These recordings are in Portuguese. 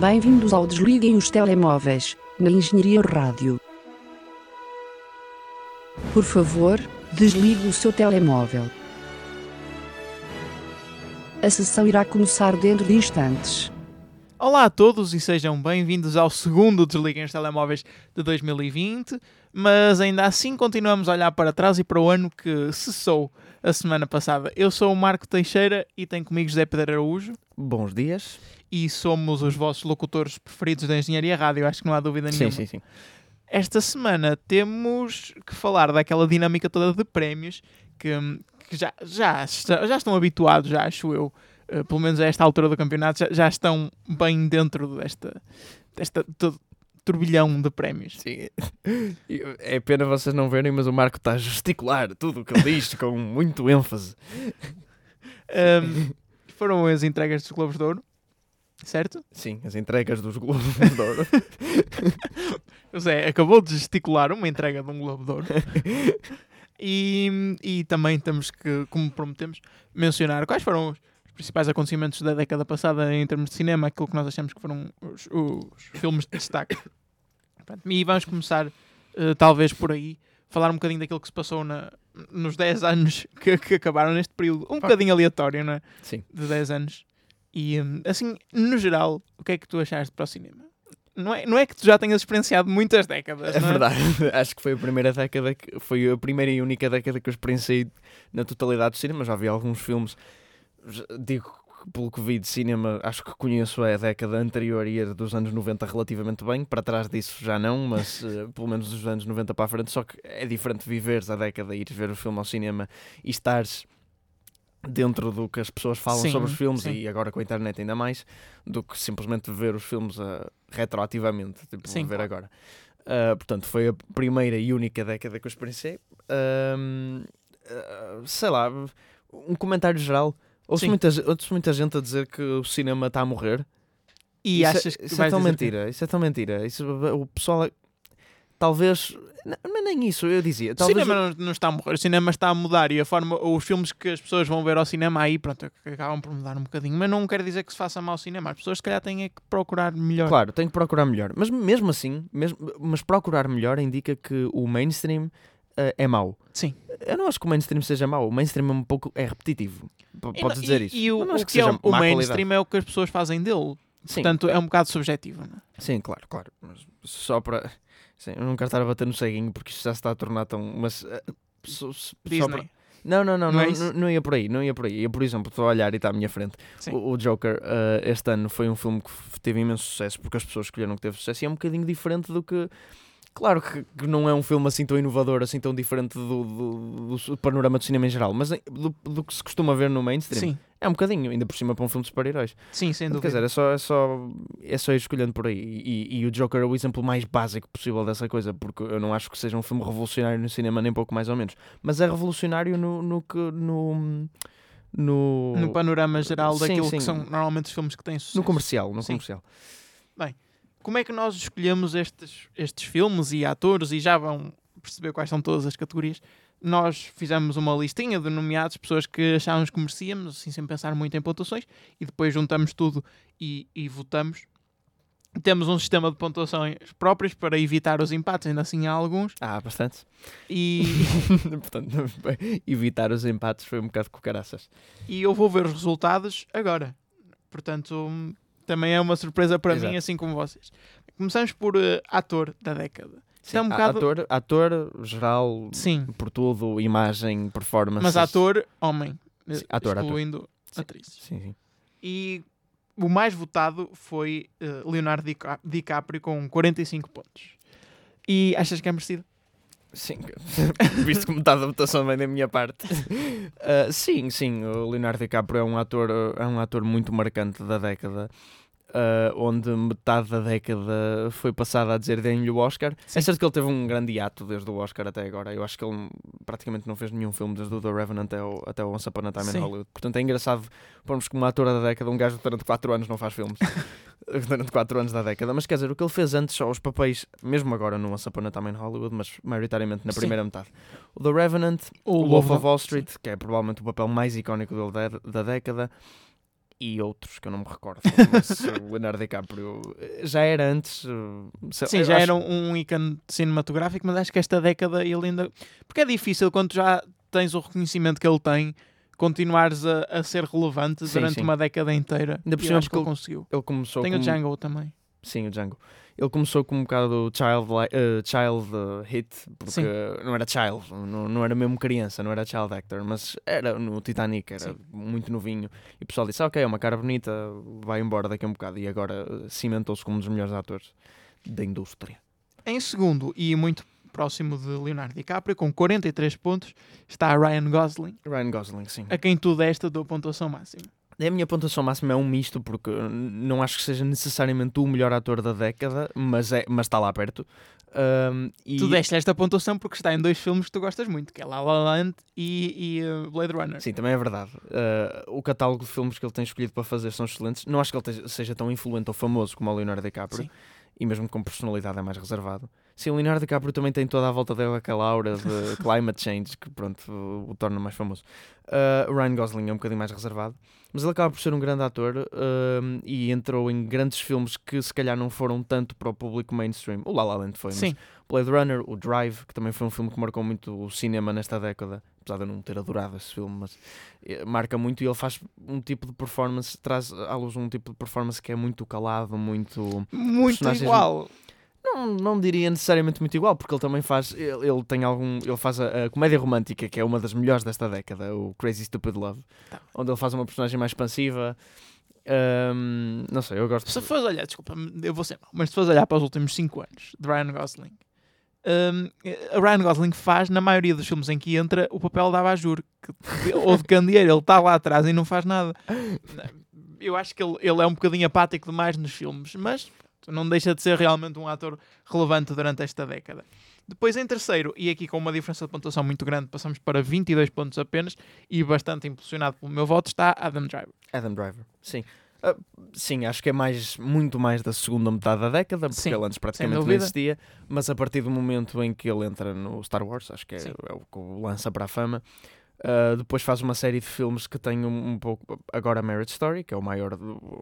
Bem-vindos ao Desliguem os Telemóveis, na Engenharia Rádio. Por favor, desligue o seu telemóvel. A sessão irá começar dentro de instantes. Olá a todos e sejam bem-vindos ao segundo Desliguem os Telemóveis de 2020, mas ainda assim continuamos a olhar para trás e para o ano que cessou a semana passada. Eu sou o Marco Teixeira e tenho comigo José Pedro Araújo Bons dias. e somos os vossos locutores preferidos da Engenharia Rádio, acho que não há dúvida Sim, nenhuma. sim, sim. Esta semana temos que falar daquela dinâmica toda de prémios que, que já, já, está- já estão habituados, já acho eu, eh, pelo menos a esta altura do campeonato, já, já estão bem dentro desta, desta todo turbilhão de prémios. Sim. É pena vocês não verem, mas o Marco está a gesticular tudo o que ele diz com muito ênfase. Ahm, foram as entregas dos Globos de Ouro, certo? Sim, as entregas dos Globos de Ouro. O Zé acabou de gesticular uma entrega de um Globo de Ouro. E, e também temos que, como prometemos, mencionar quais foram os principais acontecimentos da década passada em termos de cinema, aquilo que nós achamos que foram os, os filmes de destaque. E vamos começar, eh, talvez por aí, falar um bocadinho daquilo que se passou na- nos 10 anos que, que acabaram neste período, um bocadinho aleatório, não é? Sim. de 10 anos. E hum, assim, no geral, o que é que tu achaste para o cinema? Não é, não é que tu já tenhas experienciado muitas décadas, É não verdade. Acho que foi a primeira década, que, foi a primeira e única década que eu experienciei na totalidade do cinema. Já vi alguns filmes, digo pelo que vi de cinema, acho que conheço a década anterior e a dos anos 90 relativamente bem. Para trás disso já não, mas eh, pelo menos dos anos 90 para a frente. Só que é diferente viveres a década e ires ver o filme ao cinema e estares dentro do que as pessoas falam Sim, sobre os filmes sim. e agora com a internet ainda mais do que simplesmente ver os filmes ah, retroativamente, tipo Sim, ver agora. Ah, portanto, foi a primeira e única década que eu experienciei. Sei lá, um comentário geral. Ouço muita, ouço muita gente a dizer que o cinema está a morrer. E isso achas é, que isso é tão dizer que- mentira. Isso é tão mentira. Isso, o pessoal. é- Talvez. Não, mas nem isso, eu dizia. O cinema não, não está a morrer, o cinema está a mudar e a forma, os filmes que as pessoas vão ver ao cinema aí, pronto, acabam por mudar um bocadinho, mas não quer dizer que se faça mal ao cinema. As pessoas, se calhar, têm é que procurar melhor. Claro, tenho que procurar melhor. Mas mesmo assim, mesmo, mas procurar melhor indica que o mainstream eh, é mau. Sim. Eu não acho que o mainstream seja mau. O mainstream é um pouco é repetitivo. P- Podes dizer isso. E o, acho que, é o, mainstream é o que as pessoas fazem dele. qualidade. Sim, Portanto, é um bocado subjetivo. Não é? sim, claro, claro. Mas só para. Sim, eu não quero estar a bater no ceguinho porque isto já se está a tornar tão. Mas. eh, só- só para- Não, não, não, Não é não, não ia por aí, não ia por aí. Eu, por exemplo, estou a olhar e está à minha frente. O, o Joker, eh, este ano, foi um filme que teve imenso sucesso porque as pessoas escolheram que teve sucesso e é um bocadinho diferente do que. Claro que, não é um filme assim tão inovador, assim tão diferente do, do- do panorama do cinema em geral, mas do, do que se costuma ver no mainstream. Sim, É um bocadinho, ainda por cima para um filme de super-heróis. sim, sem Quer dúvida. dizer, é só, é, só, é só ir escolhendo por aí. E, e o Joker é o exemplo mais básico possível dessa coisa, porque eu não acho que seja um filme revolucionário no cinema, nem pouco mais ou menos. Mas é revolucionário no. no, que- no, no, no panorama geral Sim, daquilo sim. que são normalmente os filmes que têm sucesso. no comercial. No Sim. comercial. Como é que nós escolhemos estes, estes filmes e atores e já vão perceber quais são todas as categorias? Nós fizemos uma listinha de nomeados, pessoas que achávamos que merecíamos, assim sem pensar muito em pontuações, e depois juntamos tudo e, e votamos. Temos um sistema de pontuações próprios para evitar os empates, ainda assim há alguns. Ah, bastante. E, Portanto, evitar os empates foi um bocado com caraças. e eu vou ver os resultados agora. Portanto, também é uma surpresa para Exato. mim, assim como vocês. Começamos por eh, ator da década. Isto é um bocado- ator, ator, geral, Sim, por tudo, imagem, performance. mas ator, homem. Sim, ator, ator. excluindo Sim. atrizes. Sim, sim. E o mais votado foi eh, Leonardo Dica- DiCaprio com 45 pontos. E achas que é merecido? Sim, visto que metade da votação vem da minha parte. Ah, sim, sim, o Leonardo DiCaprio é um ator, é um ator muito marcante da década. Ah, onde metade da década foi passada a dizer deem-lhe o Oscar. Sim. É certo que ele teve um grande hiato desde o Oscar até agora. Eu acho que ele praticamente não fez nenhum filme desde o The Revenant até o, até o Once Upon a Time Sim. in Hollywood. Portanto é engraçado pormos como ator da década um gajo durante 4 anos não faz filmes. durante 4 anos da década. Mas quer dizer, o que ele fez antes, só os papéis, mesmo agora no Once Upon a Time in Hollywood, mas maioritariamente na Sim. primeira metade. O The Revenant, O o Wolf of Wall Street, que é provavelmente o papel mais icónico dele da, da década, e outros que eu não me recordo. Mas o Leonardo DiCaprio eh, já era antes. eh, sei- Sim, já acho- era um ícone cinematográfico, mas acho que esta década ele ainda. Porque é difícil quando já tens o reconhecimento que ele tem, continuares a, a ser relevante Sim, durante sim. uma década inteira. Ainda por cima que ele conseguiu. Ele começou Tem o Django também. Sim, o Django. Ele começou com um bocado child, eh, child eh, hit, porque Sim. não era child, não, não era mesmo criança, não era child actor, mas era no Titanic, era Sim. muito novinho. E o pessoal disse: "Ah, Ok, é uma cara bonita, vai embora daqui a um bocado. E agora eh, cimentou-se como um dos melhores atores da indústria. Em segundo, e muito próximo de Leonardo DiCaprio, com 43 pontos, está Ryan Gosling, Ryan Gosling, sim. a quem tu deste a tua pontuação máxima. A minha pontuação máxima é um misto, porque eu não acho que seja necessariamente o melhor ator da década, mas, é, mas está lá perto. Ahm, e... Tu deste esta pontuação porque está em dois filmes que tu gostas muito, que é La La Land e, e, uh, Blade Runner. Sim, também é verdade. Uh, o catálogo de filmes que ele tem escolhido para fazer são excelentes. Não acho que ele seja tão influente ou famoso como o Leonardo DiCaprio. Sim. E mesmo com personalidade é mais reservado. Sim, o Leonardo DiCaprio também tem toda a volta dele aquela aura de climate change que pronto, o, o torna mais famoso. Uh, Ryan Gosling é um bocadinho mais reservado. Mas ele acaba por ser um grande ator um, e entrou em grandes filmes que se calhar não foram tanto para o público mainstream. O La La Land foi, mas Sim, Blade Runner, o Drive, que também foi um filme que marcou muito o cinema nesta década, apesar de eu não ter adorado esse filme, mas eh, marca muito e ele faz um tipo de performance, traz à luz um tipo de performance que é muito calado, muito. muito igual. Não, não diria necessariamente muito igual, porque ele também faz. Ele, ele tem algum. Ele faz a, a comédia romântica, que é uma das melhores desta década, o Crazy Stupid Love, Tá. onde ele faz uma personagem mais expansiva. Ahm, não sei, eu gosto. Se fores olhar, desculpa, eu vou ser mau, mas se fores olhar para os últimos 5 anos de Ryan Gosling, hum, a Ryan Gosling faz, na maioria dos filmes em que entra, o papel de abajur que- ou de candeeiro. Ele está lá atrás e não faz nada. Eu acho que ele, ele é um bocadinho apático demais nos filmes, mas não deixa de ser realmente um ator relevante durante esta década. Depois, em terceiro, e aqui com uma diferença de pontuação muito grande, passamos para 22 pontos apenas, e bastante impulsionado pelo meu voto, está Adam Driver. Adam Driver, sim. Ah, sim, acho que é mais, muito mais da segunda metade da década, porque Sim, ele antes praticamente não existia, mas a partir do momento em que ele entra no Star Wars, acho que é, é o que o lança para a fama, ah, depois faz uma série de filmes que tem um, um pouco. Agora, Marriage Story, que é o maior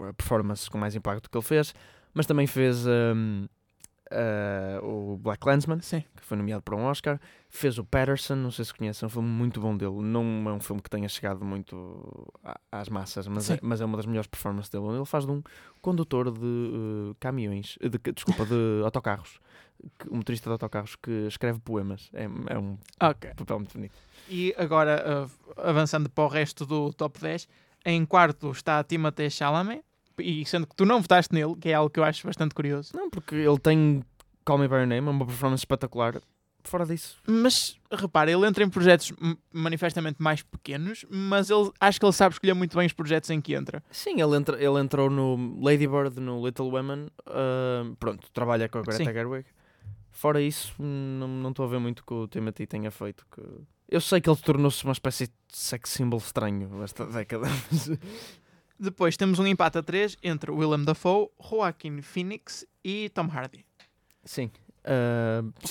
a performance com mais impacto que ele fez, mas também fez ahm, ah, o Black Clansman, Sim. que foi nomeado para um Oscar. Fez o Patterson, não sei se conhecem, é um filme muito bom dele. Não é um filme que tenha chegado muito às massas, mas é, mas é uma das melhores performances dele. Ele faz de um condutor de eh, caminhões, de, desculpa, de autocarros. Um motorista de autocarros que escreve poemas. É, é um Ok. papel muito bonito. E agora, uh, avançando para o resto do top 10, em quarto está Timothée Chalamet, e sendo que tu não votaste nele, que é algo que eu acho bastante curioso. Não, porque ele tem Call Me By Your Name, é uma performance espetacular. Fora disso, Mas, repara, ele entra em projetos manifestamente mais pequenos, mas ele, acho que ele sabe escolher muito bem os projetos em que entra. sim, ele, entra, ele entrou no Lady Bird, no Little Women. ah, pronto, trabalha com a Greta Sim. Gerwig. Fora isso, não estou a ver muito que o Timothy tenha feito. Que... Eu sei que ele tornou-se uma espécie de sex symbol estranho esta década. Depois temos um empate a 3 entre Willem Dafoe, Joaquin Phoenix e Tom Hardy. Sim.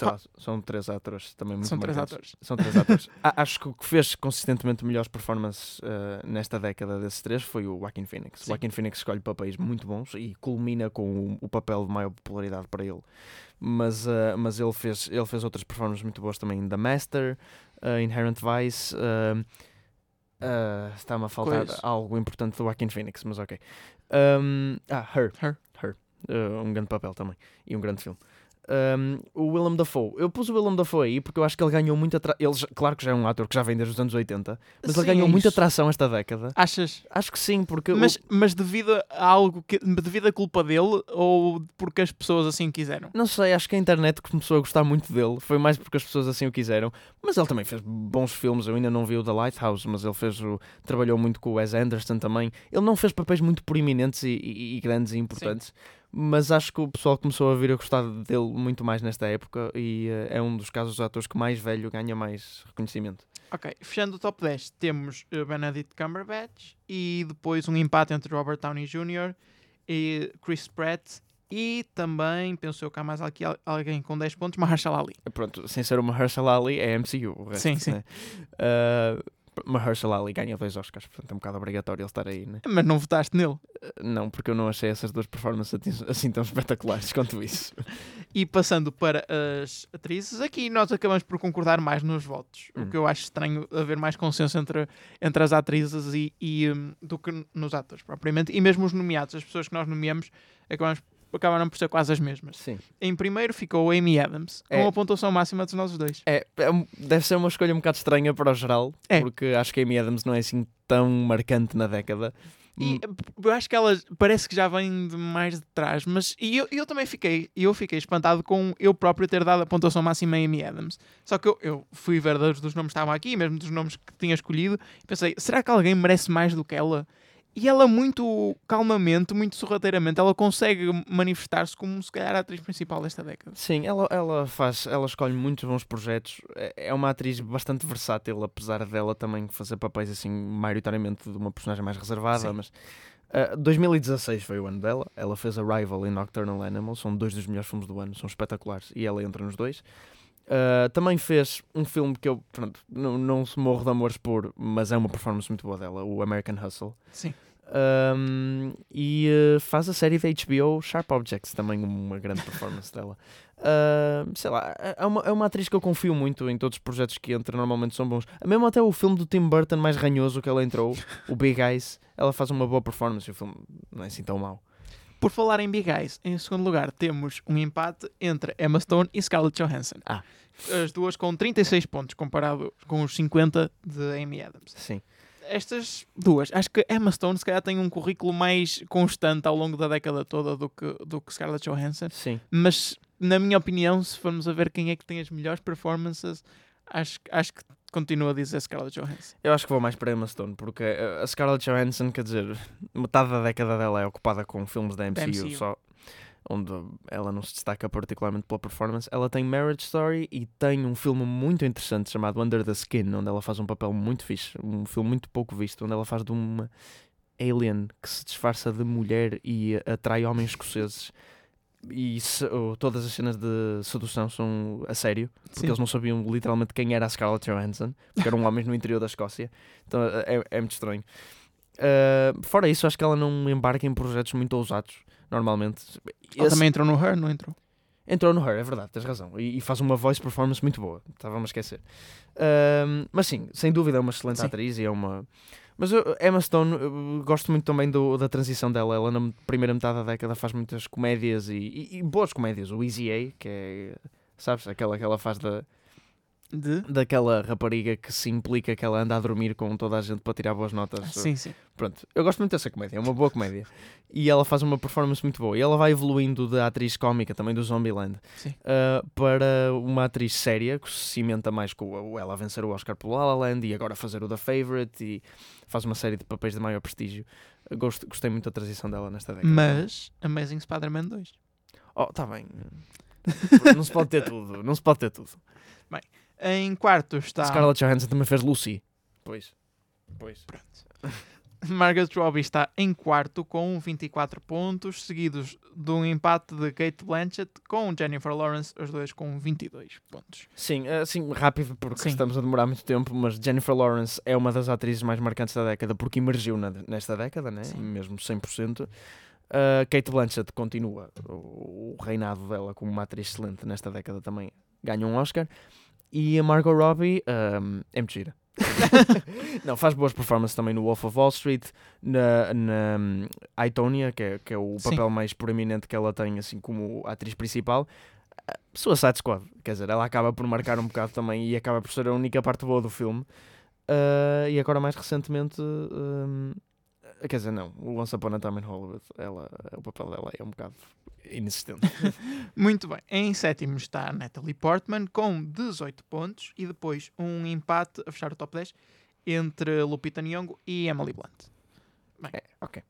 lá, são três atores também muito São três atores. São três atores. Acho que o que fez consistentemente melhores performances ah, nesta década desses três foi o Joaquin Phoenix. O Sim. Joaquin Phoenix escolhe papéis muito bons e culmina com o, o papel de maior popularidade para ele. Mas, ah, mas ele, fez, ele fez outras performances muito boas também The Master, Inherent Vice. Ah, Está-me a faltar Coisa. algo importante do Joaquin Phoenix, mas ok. Um, ah, Her. Her. Her. Ah, um grande papel também. E um grande filme. Um, o Willem Dafoe. Eu pus o Willem Dafoe aí porque eu acho que ele ganhou muita atra... ele já- Claro que já é um ator que já vem desde os anos 80, mas Sim, ele ganhou é muita atração esta década. Achas? Acho que sim, porque o- Mas, mas devido a algo que. devido à culpa dele ou porque as pessoas assim quiseram? não sei, acho que a internet começou a gostar muito dele. Foi mais porque as pessoas assim o quiseram. Mas ele também fez bons filmes. Eu ainda não vi o The Lighthouse, mas ele fez o... trabalhou muito com o Wes Anderson também. Ele não fez papéis muito proeminentes e, e- e grandes e importantes. Mas acho que o pessoal começou a vir a gostar dele muito mais nesta época e eh, é um dos casos dos atores que mais velho ganha mais reconhecimento. Ok, fechando o top 10, temos uh, Benedict Cumberbatch e depois um empate entre Robert Downey Jr. e Chris Pratt e também, penso eu que há mais aqui al- alguém com 10 pontos, Mahershala Ali. Pronto, sem ser uma Mahershala Ali, é MCU. O resto, Sim, sim. né? Ah, Mahershala Ali ganha dois Oscars, portanto é um bocado obrigatório ele estar aí, né? Mas não votaste nele. Não, porque eu não achei essas duas performances assim- assim tão espetaculares quanto isso. E passando para as atrizes, aqui nós acabamos por concordar mais nos votos. Hum. O que eu acho estranho haver mais consenso entre, entre as atrizes e, e, hum, do que nos atores, propriamente. E mesmo os nomeados, as pessoas que nós nomeamos, acabamos, acabaram por ser quase as mesmas. Sim. Em primeiro ficou Amy Adams, com É. a pontuação máxima dos nossos dois. É, é deve ser uma escolha um bocado estranha para o geral, É. porque acho que a Amy Adams não é assim tão marcante na década. E Hum, eu acho que ela parece que já vem de mais de trás, mas e eu, eu também fiquei, eu fiquei espantado com eu próprio ter dado a pontuação máxima a Amy Adams. Só que eu, eu fui ver dos, dos nomes que estavam aqui, mesmo dos nomes que tinha escolhido, e pensei, será que alguém merece mais do que ela? E ela, muito calmamente, muito sorrateiramente, ela consegue manifestar-se como se calhar a atriz principal desta década. Sim, ela, ela faz, ela escolhe muitos bons projetos. É é uma atriz bastante versátil, apesar dela também fazer papéis assim, maioritariamente de uma personagem mais reservada, Sim. mas ah, 2016 foi o ano dela. Ela fez Arrival e Nocturnal Animal, são dois dos melhores filmes do ano, são espetaculares e ela entra nos dois. Ah, também fez um filme que eu pronto, não, não se morro de amores por, mas é uma performance muito boa dela, o American Hustle. Sim. Um, e uh, faz a série da HBO Sharp Objects, também uma grande performance dela. Uh, sei lá, é é uma, é uma atriz que eu confio muito em todos os projetos que entra, normalmente são bons. Mesmo até o filme do Tim Burton mais ranhoso que ela entrou, o Big Eyes, ela faz uma boa performance e o filme não é assim tão mau. Por falar em Big Eyes, em segundo lugar temos um empate entre Emma Stone e Scarlett Johansson. Ah. As duas com 36 pontos comparado com os 50 de Amy Adams. Sim. estas duas, acho que Emma Stone se calhar tem um currículo mais constante ao longo da década toda do que, do que Scarlett Johansson, Sim. mas na minha opinião, se formos a ver quem é que tem as melhores performances, acho, acho que continua a dizer Scarlett Johansson. Eu acho que vou mais para Emma Stone, porque uh, a Scarlett Johansson, quer dizer, metade da década dela é ocupada com filmes da MCU, MCU. só onde ela não se destaca particularmente pela performance. Ela tem Marriage Story e tem um filme muito interessante chamado Under the Skin, onde ela faz um papel muito fixe, um filme muito pouco visto, onde ela faz de uma alien que se disfarça de mulher e atrai homens escoceses. E se- oh, todas as cenas de sedução são a sério, porque Sim. eles não sabiam literalmente quem era a Scarlett Johansson, porque eram homens no interior da Escócia. Então é, é muito estranho. Uh, fora isso, acho que ela não embarca em projetos muito ousados, normalmente. Ela Esse- também entrou no Her, não entrou? Entrou no Her, é verdade, tens razão. E, e faz uma voice performance muito boa. Estava-me a esquecer. Ahm, mas sim, sem dúvida é uma excelente Sim. atriz e é uma. Mas eu- Emma Stone, eu gosto muito também do- da transição dela. Ela na primeira metade da década faz muitas comédias e, e- e boas comédias. O Easy A, que é. Sabes? Aquela que ela faz da, De? daquela rapariga que se implica que ela anda a dormir com toda a gente para tirar boas notas. Sim, sim. Pronto, eu gosto muito dessa comédia, é uma boa comédia. E ela faz uma performance muito boa. E ela vai evoluindo da atriz cómica, também do Zombieland, uh, para uma atriz séria, que se cimenta mais com ela a vencer o Oscar pelo La La Land e agora fazer o The Favourite e faz uma série de papéis de maior prestígio. Gosto- gostei muito da transição dela nesta década. Mas Amazing Spider-Man 2. Oh, tá bem. não se pode ter tudo, não se pode ter tudo. Em quarto está Scarlett Johansson também fez Lucy. Pois. Pois. Margaret Robbie está em quarto com 24 pontos, seguidos de um empate de Kate Blanchett com Jennifer Lawrence, os dois com 22 pontos. Sim, assim, rápido, porque Sim. estamos a demorar muito tempo, mas Jennifer Lawrence é uma das atrizes mais marcantes da década, porque emergiu na- nesta década, né? Sim. mesmo 100%. Uh, Kate Blanchett continua o, o reinado dela como uma atriz excelente nesta década também, ganha um Oscar. E a Margot Robbie um, é muito gira. Não, faz boas performances também no Wolf of Wall Street, na, na um, I, Tonya, que é, que é o Sim. papel mais proeminente que ela tem assim como atriz principal. Uh, Suicide Squad, quer dizer, ela acaba por marcar um bocado também e acaba por ser a única parte boa do filme. Uh, e agora mais recentemente, um, quer dizer, não, o Once Upon a Time in Hollywood, ela, o papel dela é um bocado inexistente. Muito bem. Em sétimo está a Natalie Portman com 18 pontos e depois um empate a fechar o top 10 entre Lupita Nyong'o e Emily Blunt. é, ok.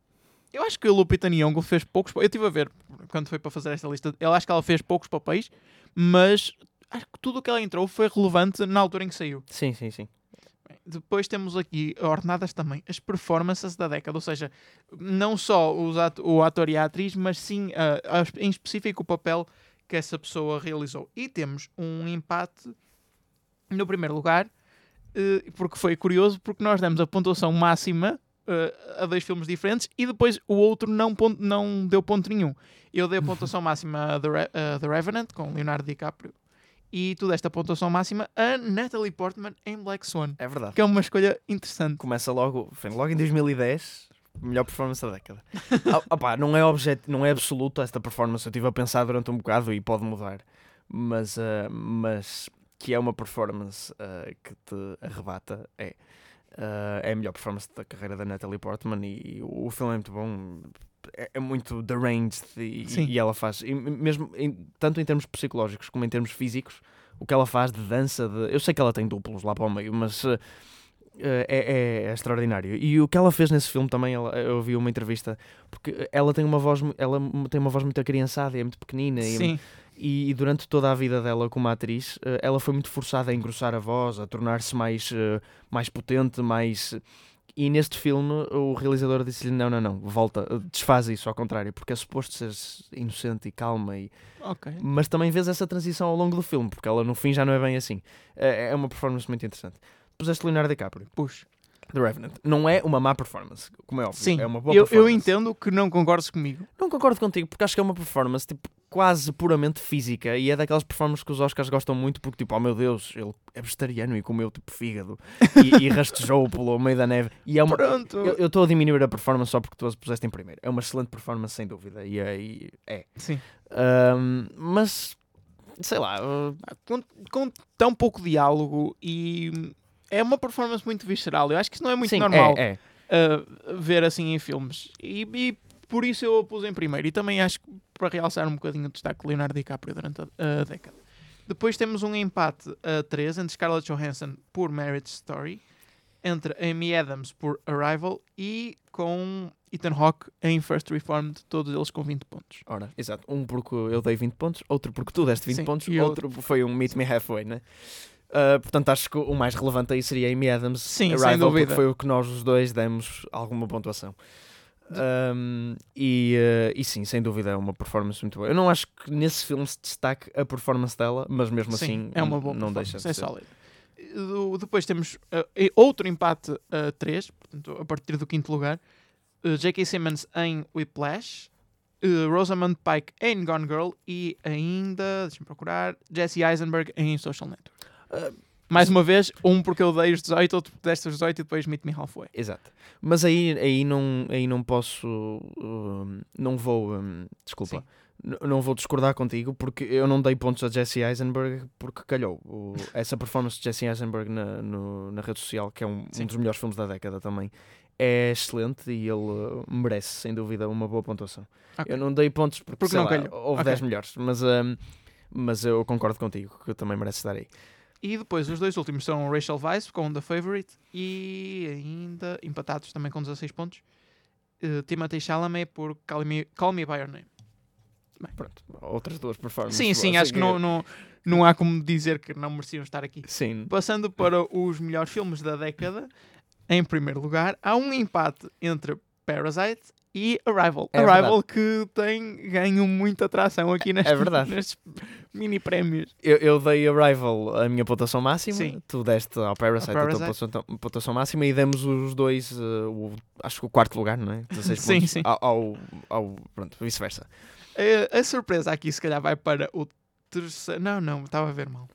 Eu acho que a Lupita Nyong'o fez poucos... Eu estive a ver quando foi para fazer esta lista. Eu acho que ela fez poucos papéis, mas acho que tudo o que ela entrou foi relevante na altura em que saiu. Sim, sim, sim. Depois temos aqui ordenadas também as performances da década, ou seja, não só ato- o ator e a atriz, mas sim ah, a- em específico o papel que essa pessoa realizou. E temos um empate no primeiro lugar eh, porque foi curioso, porque nós demos a pontuação máxima eh, a dois filmes diferentes e depois o outro não, não deu ponto nenhum. Eu dei a pontuação máxima a The, Re- a The Revenant, com Leonardo DiCaprio, e tu deste a pontuação máxima a Natalie Portman em Black Swan, É verdade. que é uma escolha interessante. Começa logo, logo em 2010, melhor performance da década. Ah, opá, não, é objet, não é absoluto esta performance, eu estive a pensar durante um bocado e pode mudar, mas, ah, mas que é uma performance ah, que te arrebata, é. Ah, é a melhor performance da carreira da Natalie Portman e, o filme é muito bom. É, é muito deranged e, Sim. e ela faz, e mesmo em- tanto em termos psicológicos como em termos físicos, o que ela faz de dança, de, eu sei que ela tem duplos lá para o meio, mas eh, é, é extraordinário. E o que ela fez nesse filme também, ela- eu vi uma entrevista, porque ela tem uma voz, ela tem uma voz muito acriançada, e é muito pequenina e, Sim, e, e durante toda a vida dela como atriz, eh, ela foi muito forçada a engrossar a voz, a tornar-se mais, eh, mais potente, mais. E neste filme o realizador disse-lhe: não, não, não, volta, desfaz isso, ao contrário, porque é suposto ser inocente e calma e, ok. mas também vês essa transição ao longo do filme, porque ela no fim já não é bem assim. É é uma performance muito interessante. Puseste Leonardo DiCaprio, Puxa. The Revenant. Não é uma má performance, como é óbvio. Sim, é uma boa eu, eu entendo que não concordes comigo. Não concordo contigo, porque acho que é uma performance tipo, quase puramente física e é daquelas performances que os Oscars gostam muito porque, tipo, oh meu Deus, ele é vegetariano e comeu tipo fígado e, e rastejou pelo meio da neve. E é uma. Pronto. Eu estou a diminuir a performance só porque tu as puseste em primeiro. É uma excelente performance, sem dúvida. E aí é. Sim. Ahm, mas, sei lá, uh, com, com tão pouco diálogo e é uma performance muito visceral. Eu acho que isso não é muito sim, normal É, é. uh, ver assim em filmes. E, e por isso eu a pus em primeiro. E também acho que para realçar um bocadinho o destaque de Leonardo DiCaprio durante a, a década. Depois temos um empate a 3 entre Scarlett Johansson por Marriage Story, entre Amy Adams por Arrival e com Ethan Hawke em First Reformed, todos eles com 20 pontos. Ora, exato. Um porque eu dei 20 pontos, outro porque tu deste 20 Sim, pontos, e eu- outro foi um Meet Me Halfway, né? Ah, portanto, acho que o mais relevante aí seria Amy Adams Sim, sem Arrival, dúvida. porque foi o que nós os dois demos alguma pontuação. Ahm, e, eh, e sim, sem dúvida é uma performance muito boa. Eu não acho que nesse filme se destaque a performance dela, mas mesmo Sim, assim é uma boa não deixa de é ser. sólido. Do- Depois temos uh, outro empate a 3, portanto, a partir do quinto lugar. Uh, J.K. Simmons em Whiplash, uh, Rosamund Pike em Gone Girl e ainda, deixa-me procurar, Jesse Eisenberg em Social Network. Uh, Mais uma vez, um porque eu dei os 18, outro porque deste os 18 e depois Meet Me Halfway. Exato. Mas aí, aí, não, aí não posso. hum, não vou. hum, desculpa. Sim. Não vou discordar contigo porque eu não dei pontos a Jesse Eisenberg porque calhou. O- essa performance de Jesse Eisenberg na, no- na rede social, que é um, um dos melhores filmes da década também, é excelente e ele uh, merece, sem dúvida, uma boa pontuação. Ok. Eu não dei pontos porque, Porque não lá, calhou. houve Ok. 10 melhores, mas, hum, mas eu concordo contigo que também merece dar aí. E depois os dois últimos são Rachel Weisz com The Favorite e ainda empatados também com 16 pontos. Uh, Timothée Chalamet por Call Me, Call Me By Your Name. Pronto, outras duas performances. Sim, sim, acho que não, não, não há como dizer que não mereciam estar aqui. Sim, Passando para os melhores filmes da década, em primeiro lugar, há um empate entre Parasite e Arrival. É Arrival que tem ganho muita atração aqui nestes, É verdade. nestes mini prémios. Eu, eu dei Arrival a minha pontuação máxima, Sim. tu deste ao Parasite, Ao a tua Parasite. pontuação, máxima e demos os dois, eh, o, acho que o quarto lugar, não é? 16 Sim, pontos sim. Ao, ao, ao- pronto, vice-versa. A, a surpresa aqui, se calhar, vai para o terceiro. Não, não, estava a ver mal.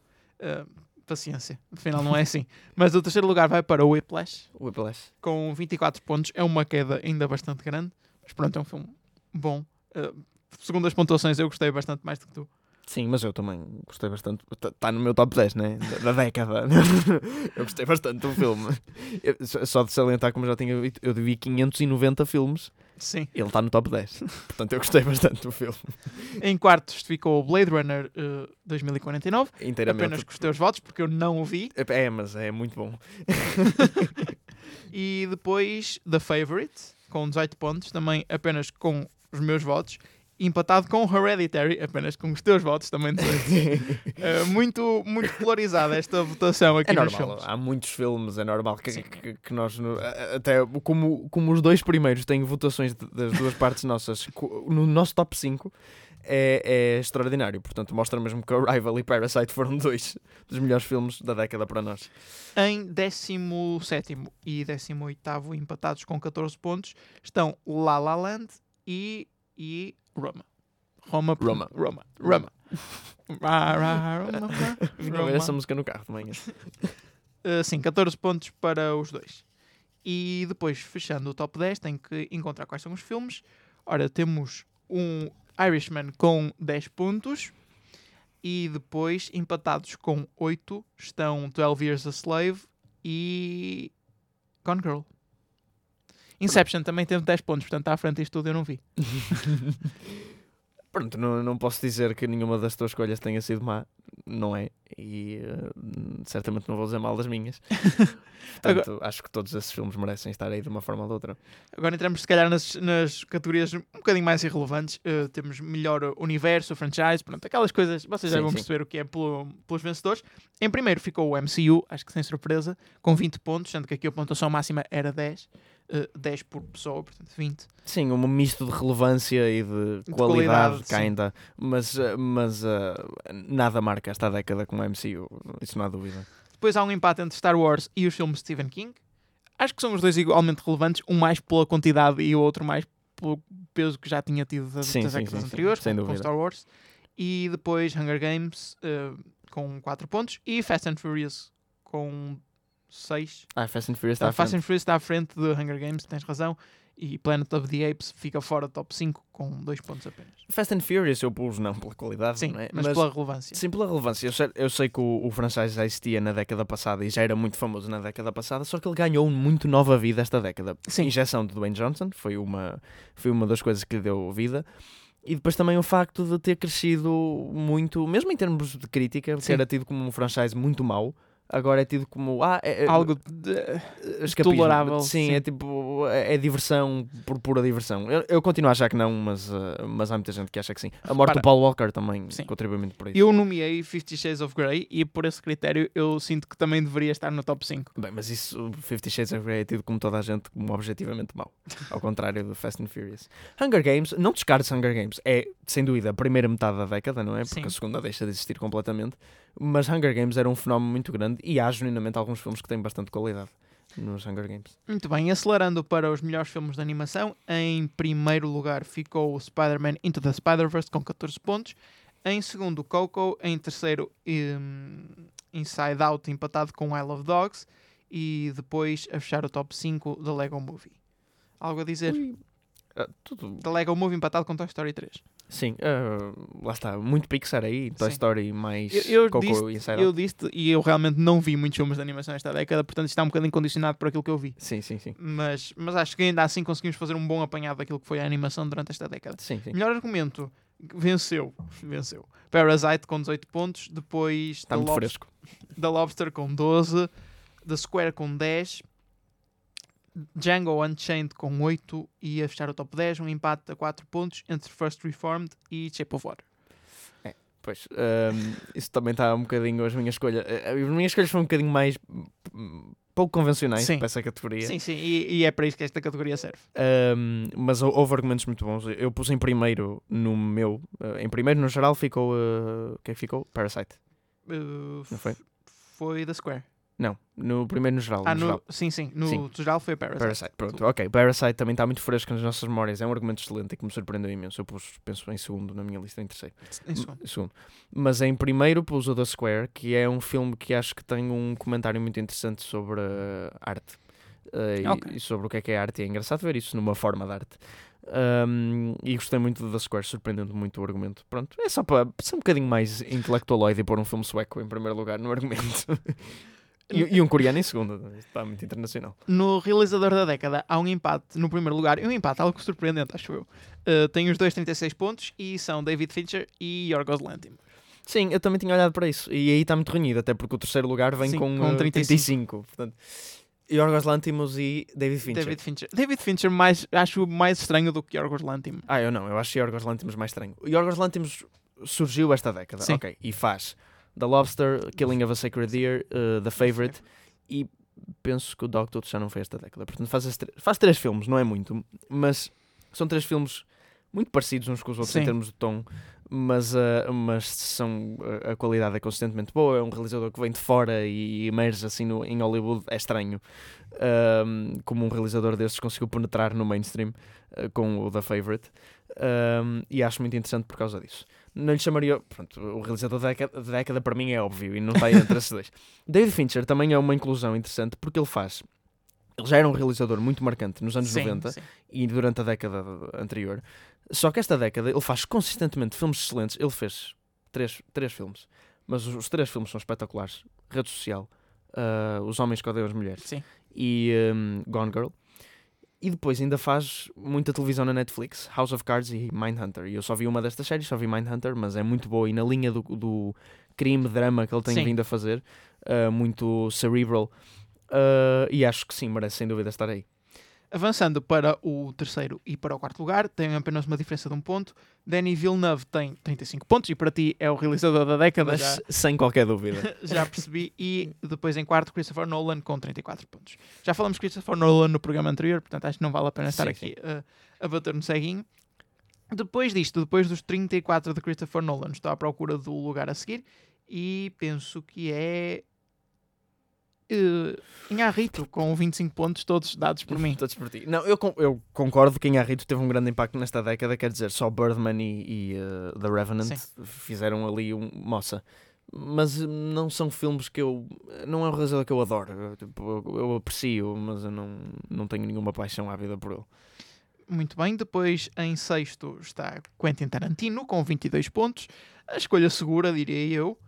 Ah, paciência, afinal não é assim. Mas o terceiro lugar vai para o Whiplash, O Whiplash. com 24 pontos. É uma queda ainda bastante grande, mas pronto, é um filme bom. Ah, segundo as pontuações, eu gostei bastante mais do que tu. Sim, mas eu também gostei bastante. Está no meu top 10, né? Da, da década. eu gostei bastante do filme. Eu- só- de salientar, como já tinha dito, eu vi 590 filmes. Sim. Ele está no top 10. Portanto, eu gostei bastante do filme. Em quartos ficou o Blade Runner ah, 2049, Inteiramente. apenas com os teus votos, porque eu não o vi. É, mas é muito bom. E depois The Favorite, com 18 pontos, também apenas com os meus votos. Empatado com Hereditary, apenas com os teus votos também. Uh, muito, muito polarizada esta votação aqui É normal, filmes. há muitos filmes, é normal que, que, que nós, até como, como os dois primeiros têm votações das duas partes nossas no nosso top 5, é, é extraordinário. Portanto, mostra mesmo que Arrival e Parasite foram dois dos melhores filmes da década para nós. Em 17 e 18 empatados com 14 pontos estão La La Land e, e Roma. Roma. Roma. Roma. Roma. Roma. Essa música no carro manhã. Uh, sim, 14 pontos para os dois. E depois, fechando o top 10, tem que encontrar quais são os filmes. Ora, temos um Irishman com 10 pontos. E depois, empatados com 8, estão 12 Years a Slave e Gone Girl. Inception também teve 10 pontos, portanto, está à frente disto tudo eu não vi. Pronto, não, não posso dizer que nenhuma das tuas escolhas tenha sido má, não é? E eh, certamente não vou dizer mal das minhas. Portanto, acho que todos esses filmes merecem estar aí de uma forma ou de outra. Agora entramos, se calhar, nas, nas categorias um bocadinho mais irrelevantes. Uh, temos melhor universo, franchise, pronto, aquelas coisas. Vocês já Sim, vão sim. perceber o que é pelo- pelos vencedores. Em primeiro ficou o MCU, acho que sem surpresa, com 20 pontos, sendo que aqui a pontuação máxima era 10. Uh, 10 por pessoa, portanto 20. Sim, um misto de relevância e de, De qualidade, sim. ainda, mas, eh, mas eh, nada marca esta década com o MCU, isso não há dúvida. Depois há um empate entre Star Wars e os filmes de Stephen King. Acho que são os dois igualmente relevantes, um mais pela quantidade e o outro mais pelo peso que já tinha tido das, Sim, das sim, décadas sim, sim. anteriores, Sem com. Star Wars. E depois Hunger Games uh, com 4 pontos e Fast and Furious com 6. Ah, Fast and Furious está à Fast frente. and Furious está à frente de Hunger Games, tens razão. E Planet of the Apes fica fora do top 5 com 2 pontos apenas. Fast and Furious eu pus não pela qualidade, Sim, é? mas, pela relevância. Sim, pela relevância. Eu sei, eu sei que o, o franchise já existia na década passada e já era muito famoso na década passada, só que ele ganhou muito nova vida esta década. Sim. A injeção de Dwayne Johnson foi uma, foi uma das coisas que lhe deu vida. E depois também o facto de ter crescido muito, mesmo em termos de crítica, Sim. era tido como um franchise muito mau, agora é tido como ah, é, é- Algo de... escapismo. tolerável, Sim, sim. é tipo, é, é diversão por pura diversão. Eu, eu continuo a achar que não, mas, uh, mas há muita gente que acha que sim. A morte Repara. do Paul Walker também Sim. contribui muito por isso. Eu nomeei Fifty Shades of Grey e por esse critério eu sinto que também deveria estar no top 5. Bem, mas isso, Fifty Shades of Grey é tido como toda a gente como objetivamente mau. Ao contrário do Fast and Furious. Hunger Games, não descartes Hunger Games. É, sem dúvida, a primeira metade da década, não é? Porque Sim. a segunda deixa de existir completamente. Mas Hunger Games era um fenómeno muito grande e há genuinamente alguns filmes que têm bastante qualidade nos Hunger Games. Muito bem, acelerando para os melhores filmes de animação, em primeiro lugar ficou o Spider-Man Into the Spider-Verse com 14 pontos. Em segundo, Coco. Em terceiro, hum, Inside Out, empatado com I Love Dogs. E depois, a fechar o top 5, The Lego Movie. Algo a dizer? Ah, tudo. The Lego Movie empatado com Toy Story 3. Sim, ah, lá está. Muito Pixar aí, Toy Sim. Story mais Eu, eu Coco disse, e Inside eu disse e eu realmente não vi muitos filmes de animação esta década, portanto está um bocadinho condicionado por aquilo que eu vi. Sim, sim, sim. Mas, mas acho que ainda assim conseguimos fazer um bom apanhado daquilo que foi a animação durante esta década. Sim, sim. Melhor argumento, venceu. Venceu. Parasite com 18 pontos, depois Está muito Lobs- fresco. The Lobster com 12, The Square com 10, Django Unchained com 8 e a fechar o top 10, um empate a 4 pontos entre First Reformed e Shape of Water. Pois, ahm, isso também está um bocadinho as minhas escolhas. eh, As minhas escolhas foram um bocadinho mais hum, pouco convencionais Sim. para essa categoria. Sim, sim, e, e é para isso que esta categoria serve. Ahm, mas hou- houve argumentos muito bons. Eu pus em primeiro no meu. eh, em primeiro, no geral, ficou. eh, quem ficou? Parasite. Uh, Não foi? Foi The Square. Não, no primeiro, no geral. Ah, no geral. sim, sim. No Sim. geral foi Parasite. Parasite, pronto, ok. Parasite também está muito fresco nas nossas memórias. É um argumento excelente e que me surpreendeu imenso. Eu pus, penso, em segundo na minha lista, em terceiro. Em segundo. Segundo. Mas em primeiro pus o The Square, que é um filme que acho que tem um comentário muito interessante sobre uh, arte. Uh, e- Ok. e, sobre o que é que é arte. E é engraçado ver isso numa forma de arte. Um, e gostei muito do The Square, surpreendendo muito o argumento. Pronto, é só para ser um bocadinho mais intelectualoide e pôr um filme sueco em primeiro lugar no argumento. e, e um coreano em segundo. Está muito internacional. No realizador da década há um empate no primeiro lugar. E um empate algo surpreendente, acho eu. Uh, tem os dois 36 pontos e são David Fincher e Yorgos Lanthimos. Sim, eu também tinha olhado para isso. E aí está muito renhido, até porque o terceiro lugar vem Sim, com, com uh, 35. 35. Portanto, Yorgos Lanthimos e David Fincher. David Fincher. David Fincher mais, acho mais estranho do que Yorgos Lanthimos. Ah, eu não, eu acho Yorgos Lanthimos mais estranho. Yorgos Lanthimos surgiu esta década, Sim. ok, e faz The Lobster, Killing of a Sacred Deer, uh, The Favorite e penso que o Dogtooth já não foi esta década. Portanto, faz, faz três filmes, não é muito, mas são três filmes muito parecidos uns com os outros em Sim. termos de tom, mas, uh, mas são, uh, a qualidade é consistentemente boa. É um realizador que vem de fora e emerge assim no, em Hollywood. É estranho um, como um realizador destes conseguiu penetrar no mainstream uh, com o The Favorite. Um, e acho muito interessante por causa disso. Não lhe chamaria. Pronto, o realizador da década, da década para mim é óbvio e não está entre esses dois. David Fincher também é uma inclusão interessante porque ele faz. Ele já era um realizador muito marcante nos anos Sim, 90 sim. e durante a década anterior. Só que esta década ele faz consistentemente filmes excelentes. Ele fez três, três filmes, mas os, os três filmes são espetaculares: Rede Social, ah, Os Homens que Odeiam as Mulheres Sim. e um, Gone Girl. E depois ainda faz muita televisão na Netflix, House of Cards e Mindhunter. E eu só vi uma destas séries, só vi Mindhunter, mas é muito boa e na linha do, do crime, drama que ele tem Sim. vindo a fazer, uh, muito cerebral. Uh, e acho que sim, merece sem dúvida estar aí. Avançando para o terceiro e para o quarto lugar, tem apenas uma diferença de um ponto. Danny Villeneuve tem 35 pontos e para ti é o realizador da década, Mas já, sem qualquer dúvida. já percebi. E depois em quarto, Christopher Nolan com 34 pontos. Já falamos de Christopher Nolan no programa anterior, portanto acho que não vale a pena estar Sim, aqui uh, a bater no ceguinho. Depois disto, depois dos 34 de Christopher Nolan, estou à procura do lugar a seguir e penso que é. Uh, Inharrito, com 25 pontos, todos dados por mim. Todos por ti. Não, eu, eu concordo que em Arrito teve um grande impacto nesta década, quer dizer, só Birdman e, e, uh, The Revenant Sim. fizeram ali um moça. Mas uh, não são filmes que eu. Não é um realizador que eu adoro. Eu, tipo, eu, eu aprecio, mas eu não, não tenho nenhuma paixão à vida por ele. Muito bem, depois em sexto está Quentin Tarantino com 22 pontos, a escolha segura, diria eu.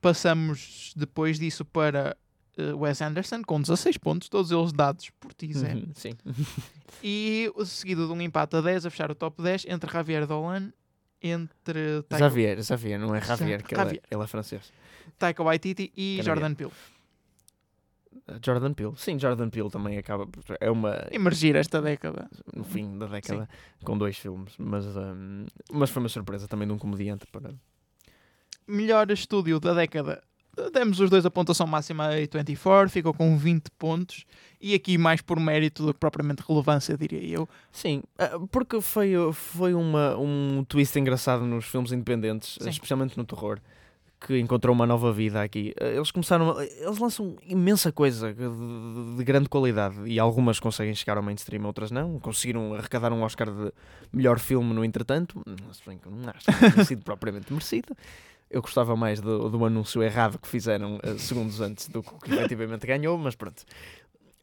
Passamos depois disso para eh, Wes Anderson com 16 pontos, todos eles dados por ti, Zé. Uhum, Sim. E o seguido de um empate a 10 a fechar o top 10 entre Javier Dolan, entre Taika, Javier, Javier, não é Javier, que ele é, ele é francês. Taika Waititi e Canadiano. Jordan Peele. Uh, Jordan Peele. Sim, Jordan Peele também acaba. por- É uma. Emergir esta década. No fim da década, com dois filmes. Mas, um, mas foi uma surpresa também de um comediante para. Melhor estúdio da década. Demos os dois a pontuação máxima a A24, ficou com 20 pontos. E aqui mais por mérito do que propriamente relevância, diria eu. Sim, ah, porque foi, foi uma, um twist engraçado nos filmes independentes, Sim. especialmente no terror, que encontrou uma nova vida aqui. Ah, Eles começaram, a- eles lançam imensa coisa de, de- de grande qualidade e algumas conseguem chegar ao mainstream, outras não. Conseguiram arrecadar um Oscar de melhor filme no entretanto, que não acho que tenha sido propriamente merecido. Eu gostava mais do, do anúncio errado que fizeram ah, segundos antes do que efetivamente ganhou, mas pronto.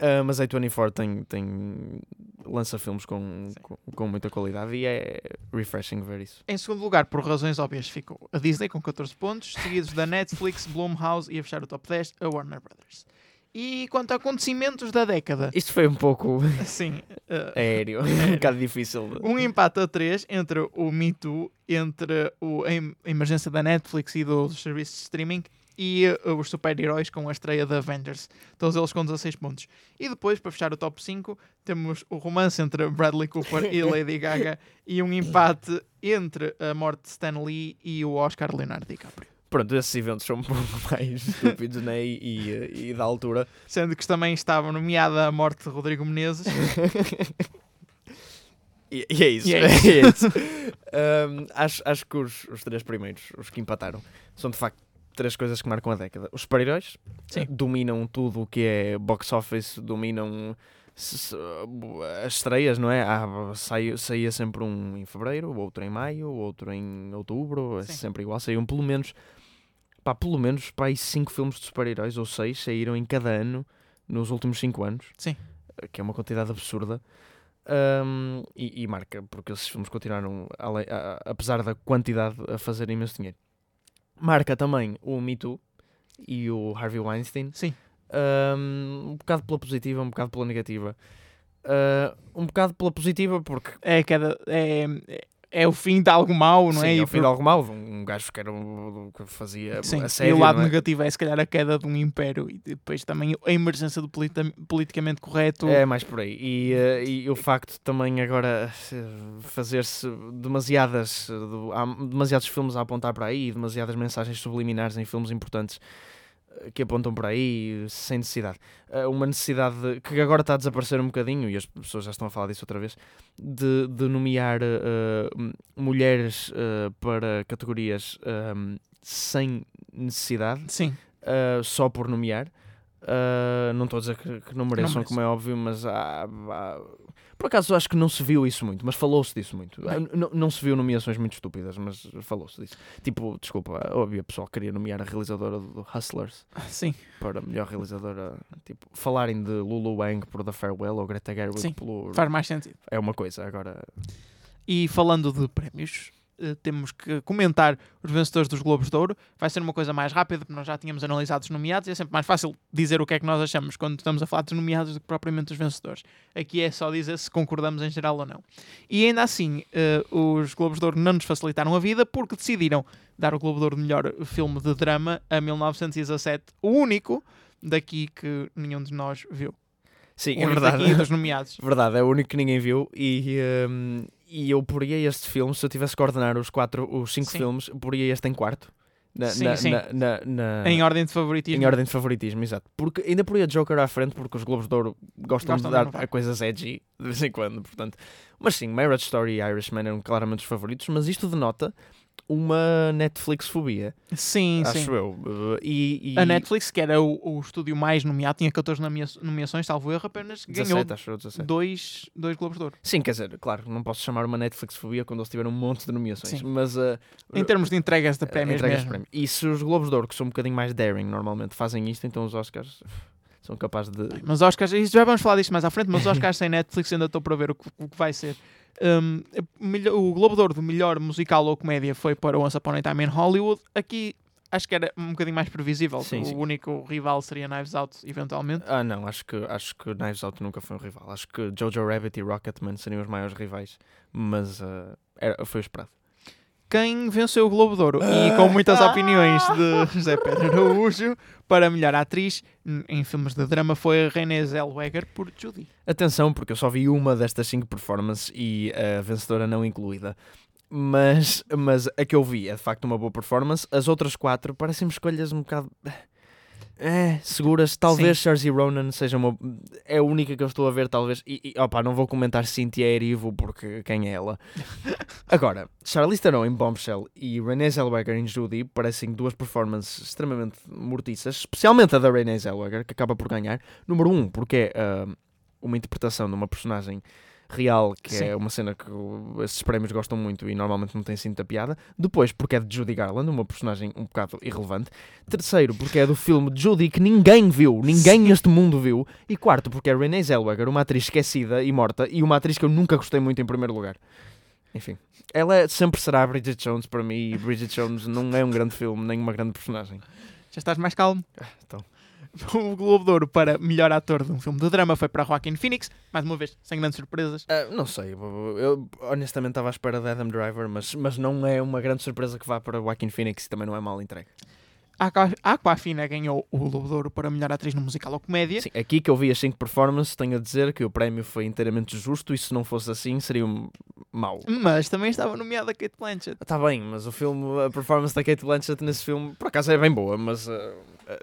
Ah, mas a A24 tem, tem lança filmes com, com, com muita qualidade e é refreshing ver isso. Em segundo lugar, por razões óbvias, ficou a Disney com 14 pontos, seguidos da Netflix, Blumhouse e a fechar o top 10, a Warner Brothers. E quanto a acontecimentos da década, Isto foi um pouco assim, eh, aéreo, um bocado difícil. de- um empate a 3 entre o Me Too, entre o, a emergência da Netflix e dos serviços de streaming e eh, os super-heróis com a estreia da Avengers, todos eles com 16 pontos. E depois, para fechar o top 5, temos o romance entre Bradley Cooper e Lady Gaga e um empate entre a morte de Stan Lee e o Oscar Leonardo DiCaprio. Pronto, esses eventos são um pouco mais estúpidos né? e, e, e da altura. Sendo que também estava nomeada a morte de Rodrigo Menezes. E, e é isso. E é é isso. Um, acho, acho que os, os três primeiros, os que empataram, são de facto três coisas que marcam a década. Os super-heróis dominam tudo o que é box office, dominam se- se- as estreias, não é? Ah, sai, saía sempre um em fevereiro, o outro em maio, o outro em outubro, é Sim. sempre igual. Saíam pelo menos, pá, pelo menos pá, aí cinco filmes de super-heróis, ou seis, saíram em cada ano nos últimos cinco anos. Sim. Que é uma quantidade absurda. Um, e, e marca, porque esses filmes continuaram, a- a- apesar da quantidade, a fazer imenso dinheiro. Marca também o Me Too e o Harvey Weinstein. Sim. Um, um bocado pela positiva, um bocado pela negativa. Uh, um bocado pela positiva, porque É, cada, é, é é o fim de algo mau, não Sim, é? é E o fim de algo mau. Um gajo que era que fazia Sim, a e sério. o lado é? negativo é se calhar a queda de um império e depois também a emergência do polita- politicamente correto. É mais por aí. E, eh, e o facto de também agora eh, fazer-se demasiadas, eh, demasiados filmes a apontar para aí, demasiadas mensagens subliminares em filmes importantes que apontam para aí sem necessidade. Eh, Uma necessidade de- que agora está a desaparecer um bocadinho, e as pessoas já estão a falar disso outra vez, de, de nomear m- mulheres eh, para categorias eh, sem necessidade Sim, uh, só por nomear. Uh, não estou a dizer que, que não mereçam, merecem. como é óbvio, mas há, há- por acaso acho que não se viu isso muito, mas falou-se disso muito. Uh, Não, não se viu nomeações muito estúpidas, mas falou-se disso. Tipo, desculpa, havia pessoal que queria nomear a realizadora do Hustlers sim. para melhor realizadora. Tipo, falarem de Lulu Wang por The Farewell ou Greta Gerwig Sim, pelo. Faz mais sentido. É uma coisa, agora. E falando de prémios, temos que comentar os vencedores dos Globos de Ouro. Vai ser uma coisa mais rápida, porque nós já tínhamos analisado os nomeados e é sempre mais fácil dizer o que é que nós achamos quando estamos a falar dos nomeados do que propriamente dos vencedores. Aqui é só dizer se concordamos em geral ou não. E ainda assim, eh, os Globos de Ouro não nos facilitaram a vida porque decidiram dar o Globo de Ouro de melhor filme de drama a 1917, o único daqui que nenhum de nós viu. Sim, é verdade. dos nomeados. Verdade, é o único que ninguém viu e, hum, e eu poria este filme, se eu tivesse que ordenar os quatro, os cinco Sim. filmes, poria este em quarto. Na, Sim, na- sim. na- Em ordem de favoritismo. em ordem de favoritismo, exato. Porque ainda poria Joker à frente, porque os Globos de Ouro gostam, Gostam de dar a coisas edgy de vez em quando, portanto. Mas sim, Marriage Story e Irishman eram claramente os favoritos, mas isto denota uma Netflix-fobia, Sim, acho sim. eu. E, e A Netflix, que era o, o estúdio mais nomeado, tinha 14 nomea- nomeações, salvo erro, apenas 17, ganhou acho eu, 17. dois, dois Globos de Ouro. Sim, quer dizer, claro, não posso chamar uma Netflix-fobia quando eles tiveram um monte de nomeações, Sim. mas... uh, Em termos de entregas de prémios entregas de mesmo. prémio. E se os Globos de Ouro, que são um bocadinho mais daring normalmente, fazem isto, então os Oscars são capazes de... Mas Oscars, já vamos falar disto mais à frente, mas os Oscars sem Netflix ainda estou para ver o que, o que vai ser. Um, o Globo de Ouro do melhor musical ou comédia foi para Once Upon a Time in Hollywood. Aqui acho que era um bocadinho mais previsível. Sim, o sim. único rival seria Knives Out, eventualmente. Ah, não, acho que, acho que Knives Out nunca foi um rival. Acho que Jojo Rabbit e Rocketman seriam os maiores rivais, mas ah, era, foi o esperado. Quem venceu o Globo de Ouro e com muitas opiniões de José Pedro Araújo para melhor atriz em filmes de drama foi a Renée Zellweger por Judy. Atenção, porque eu só vi uma destas cinco performances e a vencedora não incluída. Mas, mas a que eu vi é de facto uma boa performance. As outras quatro parecem-me escolhas um bocado. É, seguras. Talvez Saoirse Ronan seja uma. É a única que eu estou a ver, talvez. E, e opa, não vou comentar Cynthia Erivo porque quem é ela. Agora, Charlize Theron em Bombshell e Renée Zellweger em Judy parecem duas performances extremamente mortiças, especialmente a da Renée Zellweger, que acaba por ganhar. Número um, porque é ah, uma interpretação de uma personagem real, que Sim. é uma cena que esses prémios gostam muito e normalmente não tem assim muita piada. Depois, porque é de Judy Garland, uma personagem um bocado irrelevante. Terceiro, porque é do filme de Judy que ninguém viu, ninguém Sim. neste mundo viu. E quarto, porque é Renée Zellweger, uma atriz esquecida e morta e uma atriz que eu nunca gostei muito em primeiro lugar. Enfim, ela é- sempre será Bridget Jones para mim e Bridget Jones não é um grande filme, nem uma grande personagem. Já estás mais calmo? então. O Globo de Ouro para melhor ator de um filme de drama foi para Joaquin Phoenix, mais uma vez, sem grandes surpresas. Ah, não sei, eu, honestamente estava à espera de Adam Driver, mas, mas não é uma grande surpresa que vá para Joaquin Phoenix e também não é mal entregue. Aqua- Aquafina ganhou o Globo de Ouro para melhor atriz no musical ou comédia. Sim, aqui que eu vi as 5 performances, tenho a dizer que o prémio foi inteiramente justo e se não fosse assim seria um mau. Mas também estava nomeada Kate Blanchett. Está bem, mas o filme, a performance da Kate Blanchett nesse filme, por acaso é bem boa, mas ah,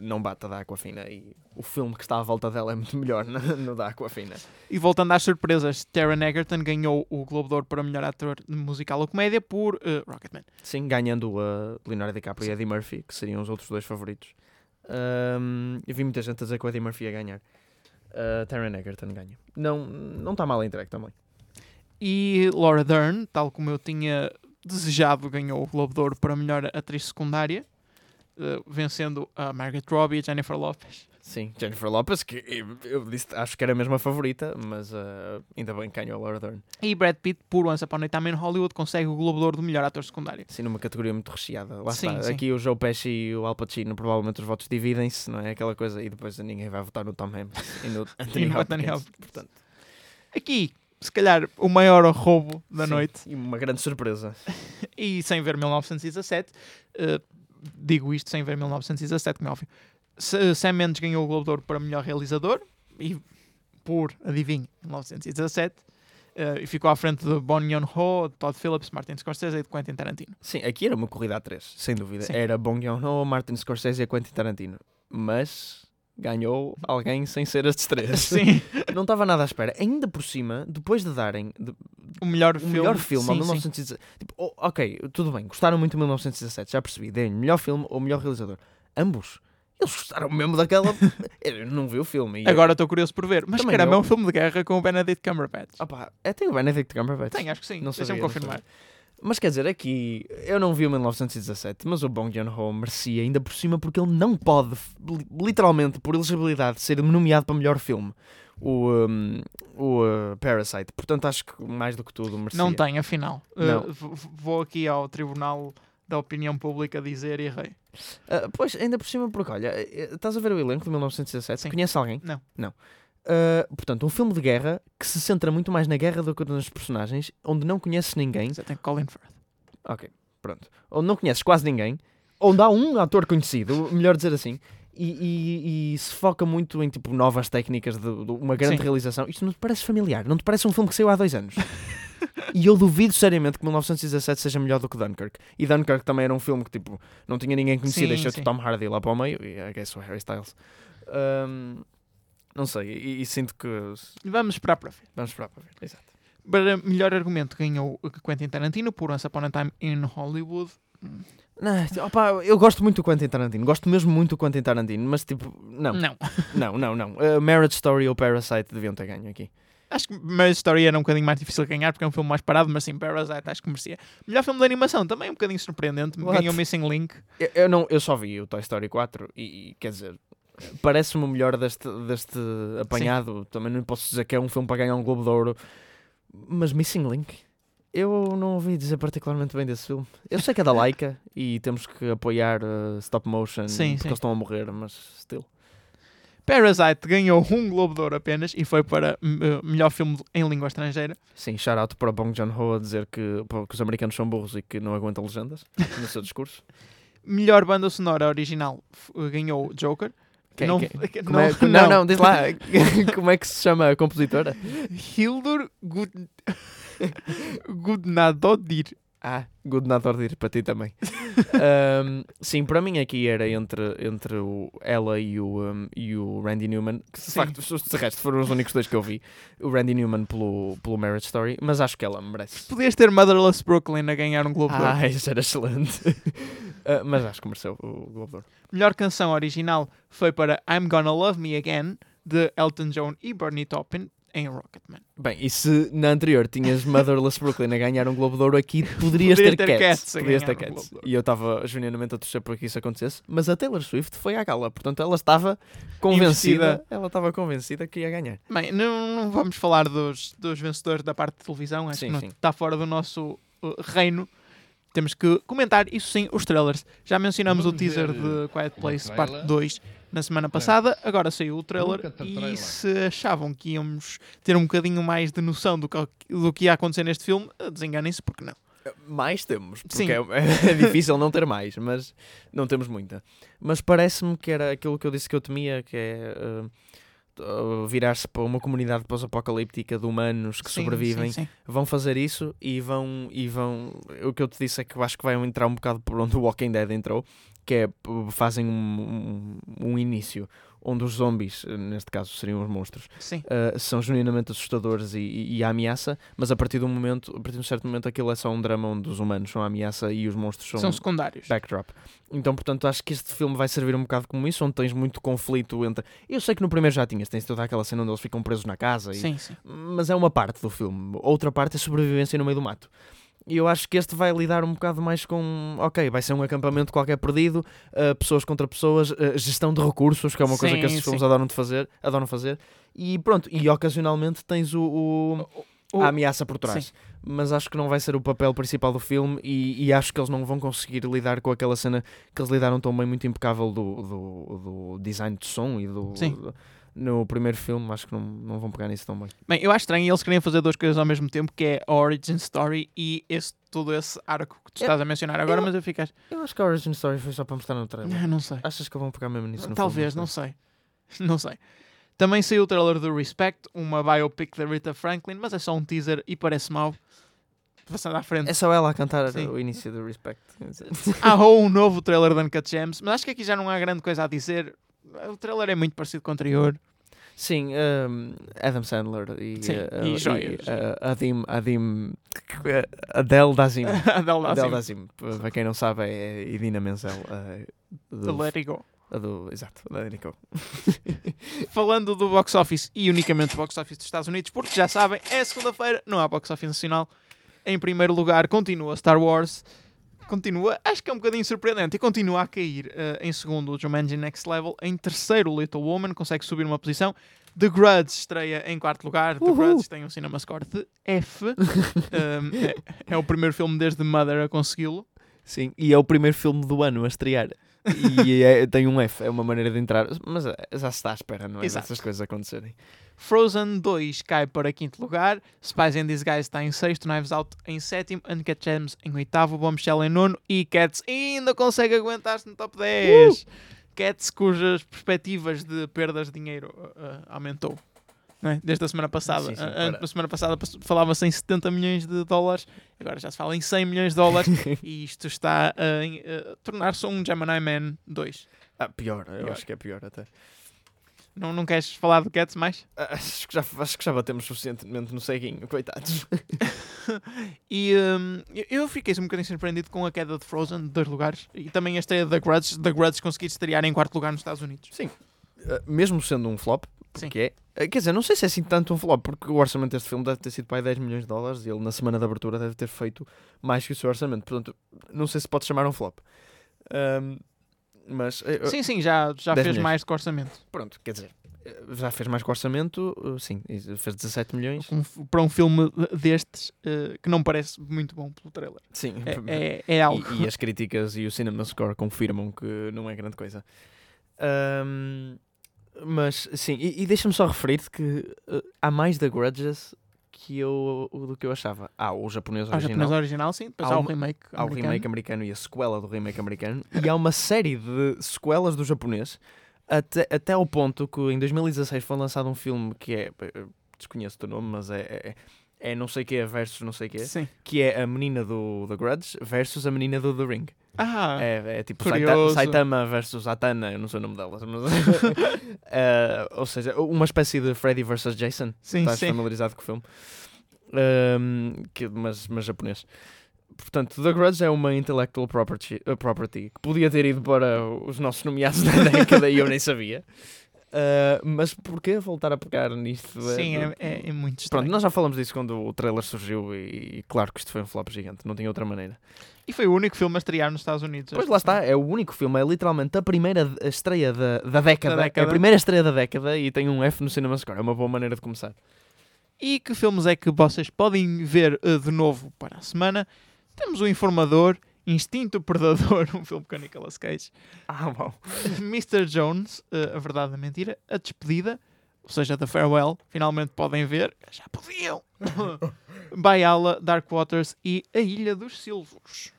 não bate a da Aquafina e o filme que está à volta dela é muito melhor no, no da Aquafina. E voltando às surpresas, Taron Egerton ganhou o Globo de Ouro para melhor ator musical ou comédia por eh, Rocketman. Sim, ganhando a Leonardo DiCaprio e Eddie Murphy, que seriam os outros dois favoritos. Ahm, eu vi muita gente a dizer que o Eddie Murphy ia ganhar. Uh, Taron Egerton ganha. Não não está mal entregue também. E Laura Dern, tal como eu tinha desejado, ganhou o Globo de Ouro para melhor atriz secundária, eh, vencendo a Margaret Robbie e a Jennifer Lopez. Sim, Jennifer Lopez, que eu, disse, acho que era mesmo a favorita, mas uh, ainda bem que ganhou a Laura Dern. E Brad Pitt, por Once Upon a Time in Hollywood, consegue o Globo de Ouro de melhor ator secundário. Sim, numa categoria muito recheada. Lá Sim, está. sim. Aqui o Joe Pesci e o Al Pacino, provavelmente os votos dividem-se, não é? Aquela coisa, e depois ninguém vai votar no Tom Hanks e no Anthony no Hopkins. Anthony Hopkins. Portanto, Aqui, se calhar, o maior roubo da Sim, noite. E uma grande surpresa. E sem ver 1917, eh, digo isto sem ver 1917, como é óbvio. Sam Mendes ganhou o Globo de Ouro para melhor realizador e por, adivinhe, 1917. eh, e ficou à frente de Bon Joon-ho, de Todd Phillips, Martin Scorsese e de Quentin Tarantino. Sim, aqui era uma corrida a três, sem dúvida. Sim. Era Bong Joon-ho, Martin Scorsese e Quentin Tarantino. Mas ganhou alguém sem ser estes três. Sim, Não estava nada à espera. Ainda por cima, depois de darem de- o melhor o filme. melhor filme sim, ao sim. 1917... Tipo, oh, ok, tudo bem, gostaram muito de 1917, já percebi. Deem melhor filme ou melhor realizador. Ambos. Eles gostaram mesmo daquela... Eu não vi o filme. Agora estou curioso por ver. Mas Também caramba, é eu. um filme de guerra com o Benedict Cumberbatch. Opa, é, tem o Benedict Cumberbatch. Tem, acho que sim. Não Deixa-me não confirmar. sabia. Mas quer dizer, aqui eu não vi o 1917, mas o Bong Joon-ho merecia ainda por cima porque ele não pode, li- literalmente, por elegibilidade, ser nomeado para melhor filme. O, um, o uh, Parasite. Portanto, acho que mais do que tudo merecia. Não tem, afinal. Uh, Não. v- vou aqui ao Tribunal da Opinião Pública dizer e errei. Uh, pois, ainda por cima, porque olha, eh, estás a ver o elenco de 1917? Sim. Conhece alguém? Não. Não. Uh, portanto, um filme de guerra que se centra muito mais na guerra do que nos personagens, onde não conheces ninguém. Você tem Colin Firth. Ok, pronto. Onde não conheces quase ninguém, onde há um ator conhecido, melhor dizer assim, e, e- e se foca muito em tipo novas técnicas de, de uma grande Sim. realização. Isto não te parece familiar? Não te parece um filme que saiu há dois anos? e eu duvido seriamente que 1917 seja melhor do que Dunkirk. E Dunkirk também era um filme que tipo não tinha ninguém conhecido, deixou-te. Tom Hardy lá para o meio e I guess o Harry Styles. Ahm, não sei, e, e sinto que Vamos esperar para ver. vamos esperar para ver. Exato. Para melhor argumento ganhou o Quentin Tarantino por Once Upon a Time in Hollywood. Não, opa, eu gosto muito do Quentin Tarantino, gosto mesmo muito do Quentin Tarantino, mas tipo, não. Não. Não, não, não. Uh, Marriage Story ou Parasite deviam ter ganho aqui. Acho que Marriage Story era um bocadinho mais difícil de ganhar porque é um filme mais parado, mas sim, Parasite acho que merecia. Melhor filme de animação também um bocadinho surpreendente. What? Ganhou Missing Link. Eu, eu não, eu só vi o Toy Story 4 e, e, quer dizer, parece-me o melhor deste, deste apanhado. Também não posso dizer que é um filme para ganhar um Globo de Ouro, mas Missing Link. Eu não ouvi dizer particularmente bem desse filme. Eu sei que é da Laika e temos que apoiar uh, stop motion Sim, porque sim. eles estão a morrer, mas still. Parasite ganhou um Globo de Ouro apenas e foi para eh, melhor filme em língua estrangeira. Sim, shout out para Bong Joon-ho a dizer que, que os americanos são burros e que não aguentam legendas no seu discurso. Melhor banda sonora original eh, ganhou Joker. Quem- não, quem- que- Como é- não, não, diz lá. Como é que se chama a compositora? Hildur Gud... Gudnadodir. Ah, Good Not Order para ti também. Ahm, sim, para mim aqui era entre, entre o, ela e o, um, e o Randy Newman. Que, de facto, os- de resto foram os únicos dois que eu vi. O Randy Newman pelo, pelo Marriage Story, mas acho que ela merece. Podias ter Motherless Brooklyn a ganhar um Globo. Ah, isso era excelente. Ah, mas acho que mereceu o Globo. Melhor canção original foi para I'm Gonna Love Me Again, de Elton John e Bernie Taupin, em Rocketman. Bem, e se na anterior tinhas Motherless Brooklyn a ganhar um Globo de Ouro, aqui poderias Poderia ter, ter Cats. Cats a Podias ter um Cats. E eu estava genuinamente a torcer para que isso acontecesse. Mas a Taylor Swift foi à gala, portanto ela estava convencida. Investida. Ela estava convencida que ia ganhar. Bem, não, não vamos falar dos, dos vencedores da parte de televisão, acho Sim, que está fora do nosso uh, reino. Temos que comentar, isso sim, os trailers. Já mencionamos o Vamos teaser ver, de Quiet Place parte 2 na semana passada, agora saiu o trailer e trailer. se achavam que íamos ter um bocadinho mais de noção do que, do que ia acontecer neste filme, desenganem-se porque não. Mais temos, porque Sim. é, é difícil não ter mais, mas não temos muita. Mas parece-me que era aquilo que eu disse que eu temia, que é uh, virar-se para uma comunidade pós-apocalíptica de humanos que Sim, sobrevivem. sim, sim. Vão fazer isso e vão, e vão. O que eu te disse é que eu acho que vai entrar um bocado por onde o Walking Dead entrou, que é p- fazem um, um, um início onde os zombies, eh, neste caso seriam os monstros, uh, são genuinamente assustadores e, e, e a ameaça, mas a partir de um momento, a partir de um certo momento, aquilo é só um drama onde os humanos são a ameaça e os monstros são, São secundários. backdrop. Então, portanto, acho que este filme vai servir um bocado como isso, onde tens muito conflito entre. Eu sei que no primeiro já tinhas, tens toda aquela cena onde eles ficam presos na casa, e- Sim, sim. mas é uma parte do filme. Outra parte é sobrevivência no meio do mato. E eu acho que este vai lidar um bocado mais com. Ok, vai ser um acampamento qualquer perdido, uh, pessoas contra pessoas, uh, gestão de recursos, que é uma coisa Sim, que esses sim. filmes adoram, de fazer, adoram fazer. E pronto, e ocasionalmente tens o, o- O- a ameaça por trás. Mas acho que não vai ser o papel principal do filme e, e acho que eles não vão conseguir lidar com aquela cena que eles lidaram tão bem, muito impecável do, do, do design de som e do, Sim. do- no primeiro filme, acho que não, não vão pegar nisso tão bem. Bem, eu acho estranho eles querem fazer duas coisas ao mesmo tempo, que é a Origin Story e esse, todo esse arco que tu Eu- estás a mencionar agora, eu- mas eu fico... Eu acho que a Origin Story foi só para mostrar no trailer. Ah, não sei. Achas que vão pegar mesmo nisso no Talvez, filme? não sei. Não sei. Também saiu o trailer do Respect, uma biopic da Rita Franklin, mas é só um teaser e parece mau. Passando à frente. É só ela a cantar Sim. o início do Respect. Há um novo trailer da Uncut Gems, mas acho que aqui já não há grande coisa a dizer. O trailer é muito parecido com o anterior. Sim, um, Adam Sandler e, Sim, uh, e joias. uh, Adim, Adim, Adele Dazim. Adele Adele Dazeem, Dazim, para quem não sabe, é Idina Menzel. uh, do, Let It Go. do, exato, da Nico. Falando do box office e unicamente do box office dos Estados Unidos, porque já sabem, é segunda-feira, não há box office nacional. Em primeiro lugar, continua Star Wars. Continua, acho que é um bocadinho surpreendente, e continua a cair eh, em segundo o Jumanji Next Level. Em terceiro, Little Woman, consegue subir uma posição. The Grudge estreia em quarto lugar. The Uhul. Grudge tem um cinema score de F. Um, é, é o primeiro filme desde Mother a consegui-lo. Sim, e é o primeiro filme do ano a estrear. E é- tem um F, é uma maneira de entrar. Mas é, já se está à espera, não é? Exato. Essas coisas acontecerem. Frozen 2 cai para quinto lugar, Spies in Disguise está em sexto, Knives Out em sétimo, Uncut Gems em oitavo, Bombshell em nono e Cats ainda consegue aguentar-se no top 10. Cats cujas perspectivas de perdas de dinheiro uh, uh, aumentou. É? Desde a semana passada. Sim, sim, A- a- semana passada pass- falava-se em 70 milhões de dólares, agora já se fala em 100 milhões de dólares e isto está a, a tornar-se um Gemini Man 2. Ah, pior, eu Pior. acho que é pior até. Não, não queres falar do Cats mais? Ah, Acho que, já, acho que já batemos suficientemente no ceguinho, coitados. E hum, eu- fiquei um bocadinho surpreendido com a queda de Frozen de dois lugares e também a estreia da Grudge, da Grudge conseguir estrear em quarto lugar nos Estados Unidos. Sim. Ah, mesmo sendo um flop. Porque é. Quer dizer, não sei se é assim tanto um flop, porque o orçamento deste filme deve ter sido para aí 10 milhões de dólares e ele na semana de abertura deve ter feito mais que o seu orçamento. Portanto, não sei se pode chamar um flop. Ahm, mas, eh, Sim, sim, já, já 10 fez milhões. mais do que orçamento. pronto, quer dizer, eh, já fez mais que orçamento, eh, sim, fez 17 milhões. Um para um filme destes eh, que não parece muito bom pelo trailer. Sim, É, é, é algo. E, e as críticas e o Cinema Score confirmam que não é grande coisa. Ahm, mas sim, e, e deixa-me só referir que eh, há mais da Grudges que eu, do que eu achava. Há o japonês Há o original, japonês original, sim. Depois Há há, o remake há o americano. remake americano e a sequela do remake americano, e há uma série de sequelas do japonês, até, até ao ponto que em 2016 foi lançado um filme que é. eh, Desconheço o nome, mas é. é é não sei que versus não sei que Sim. que é a menina do The Grudge versus a menina do The Ring. Ah, É, é tipo curioso. Saita- Saitama versus Atana, eu não sei o nome delas, mas. Eh, ou seja, uma espécie de Freddy versus Jason. sim, Estás sim. familiarizado com o filme? Ehm, que, mas, mas japonês. Portanto, The Grudge é uma intellectual property, eh, property que podia ter ido para os nossos nomeados da década e eu nem sabia. Eh, mas porquê voltar a pegar nisto? Sim, Eh, é, é, é muito estranho. Pronto, nós já falamos disso quando o trailer surgiu e, e claro que isto foi um flop gigante, não tinha outra maneira. E foi o único filme a estrear nos Estados Unidos. Pois lá está, é o único filme, é literalmente a primeira estreia da, da, década, Da É década. a primeira estreia da década e tem um F no Cinema Score, é uma boa maneira de começar. E que filmes é que vocês podem ver eh, de novo para a semana? Temos o Informador, Instinto Predador, um filme com a Nicolas Cage, Ah, bom. Mr. Jones, eh, A Verdade e a Mentira, A Despedida, ou seja, The Farewell, finalmente podem ver, já podiam, Bayala, Dark Waters e A Ilha dos Silvos.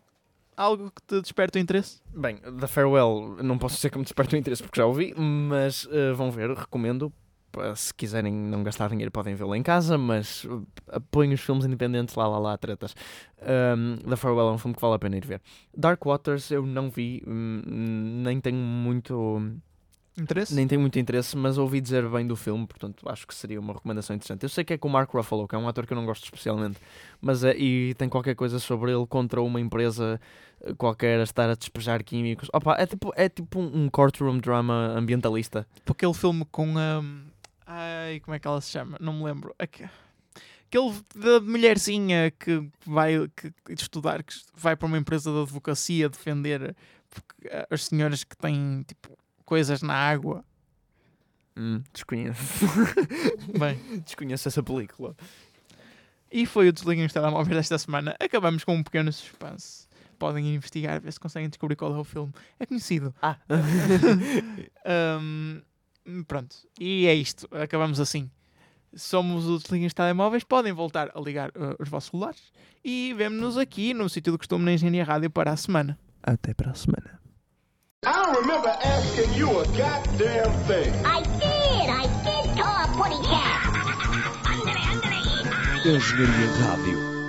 Algo que te desperta o interesse? Bem, da Farewell não posso dizer que me desperta o interesse porque já ouvi, mas eh, vão ver, recomendo. Se quiserem não gastar dinheiro podem vê-lo em casa, mas uh, apoiem os filmes independentes, lá lá lá, tretas. Um, The Farewell é um filme que vale a pena ir ver. Dark Waters eu não vi, hum, nem tenho muito... Interesse? Nem tenho muito interesse, mas ouvi dizer bem do filme, portanto acho que seria uma recomendação interessante. Eu sei que é com o Mark Ruffalo, que é um ator que eu não gosto especialmente, mas é, e tem qualquer coisa sobre ele contra uma empresa eh, qualquer a estar a despejar químicos. Opa, é tipo, é tipo um, um courtroom drama ambientalista. Tipo aquele filme com a. Ai, como é que ela se chama? Não me lembro. Aque- Aquele da mulherzinha que vai que, estudar, que vai para uma empresa de advocacia defender eh, as senhoras que têm tipo coisas na água. Hum, desconheço. Bem, desconheço essa película. e foi o Desliguem os Telemóveis desta semana. Acabamos com um pequeno suspense. Podem investigar, ver se conseguem descobrir qual é o filme. É conhecido. Ah, Um, pronto. E é isto. Acabamos assim. Somos os Desliguem Telemóveis. Podem voltar a ligar uh, os vossos celulares. E vemo-nos aqui no sítio do costume na Engenharia Rádio para a semana. Até para a semana. I don't remember asking you a goddamn thing. I did, I did, oh, putty cat. Engenharia Rádio.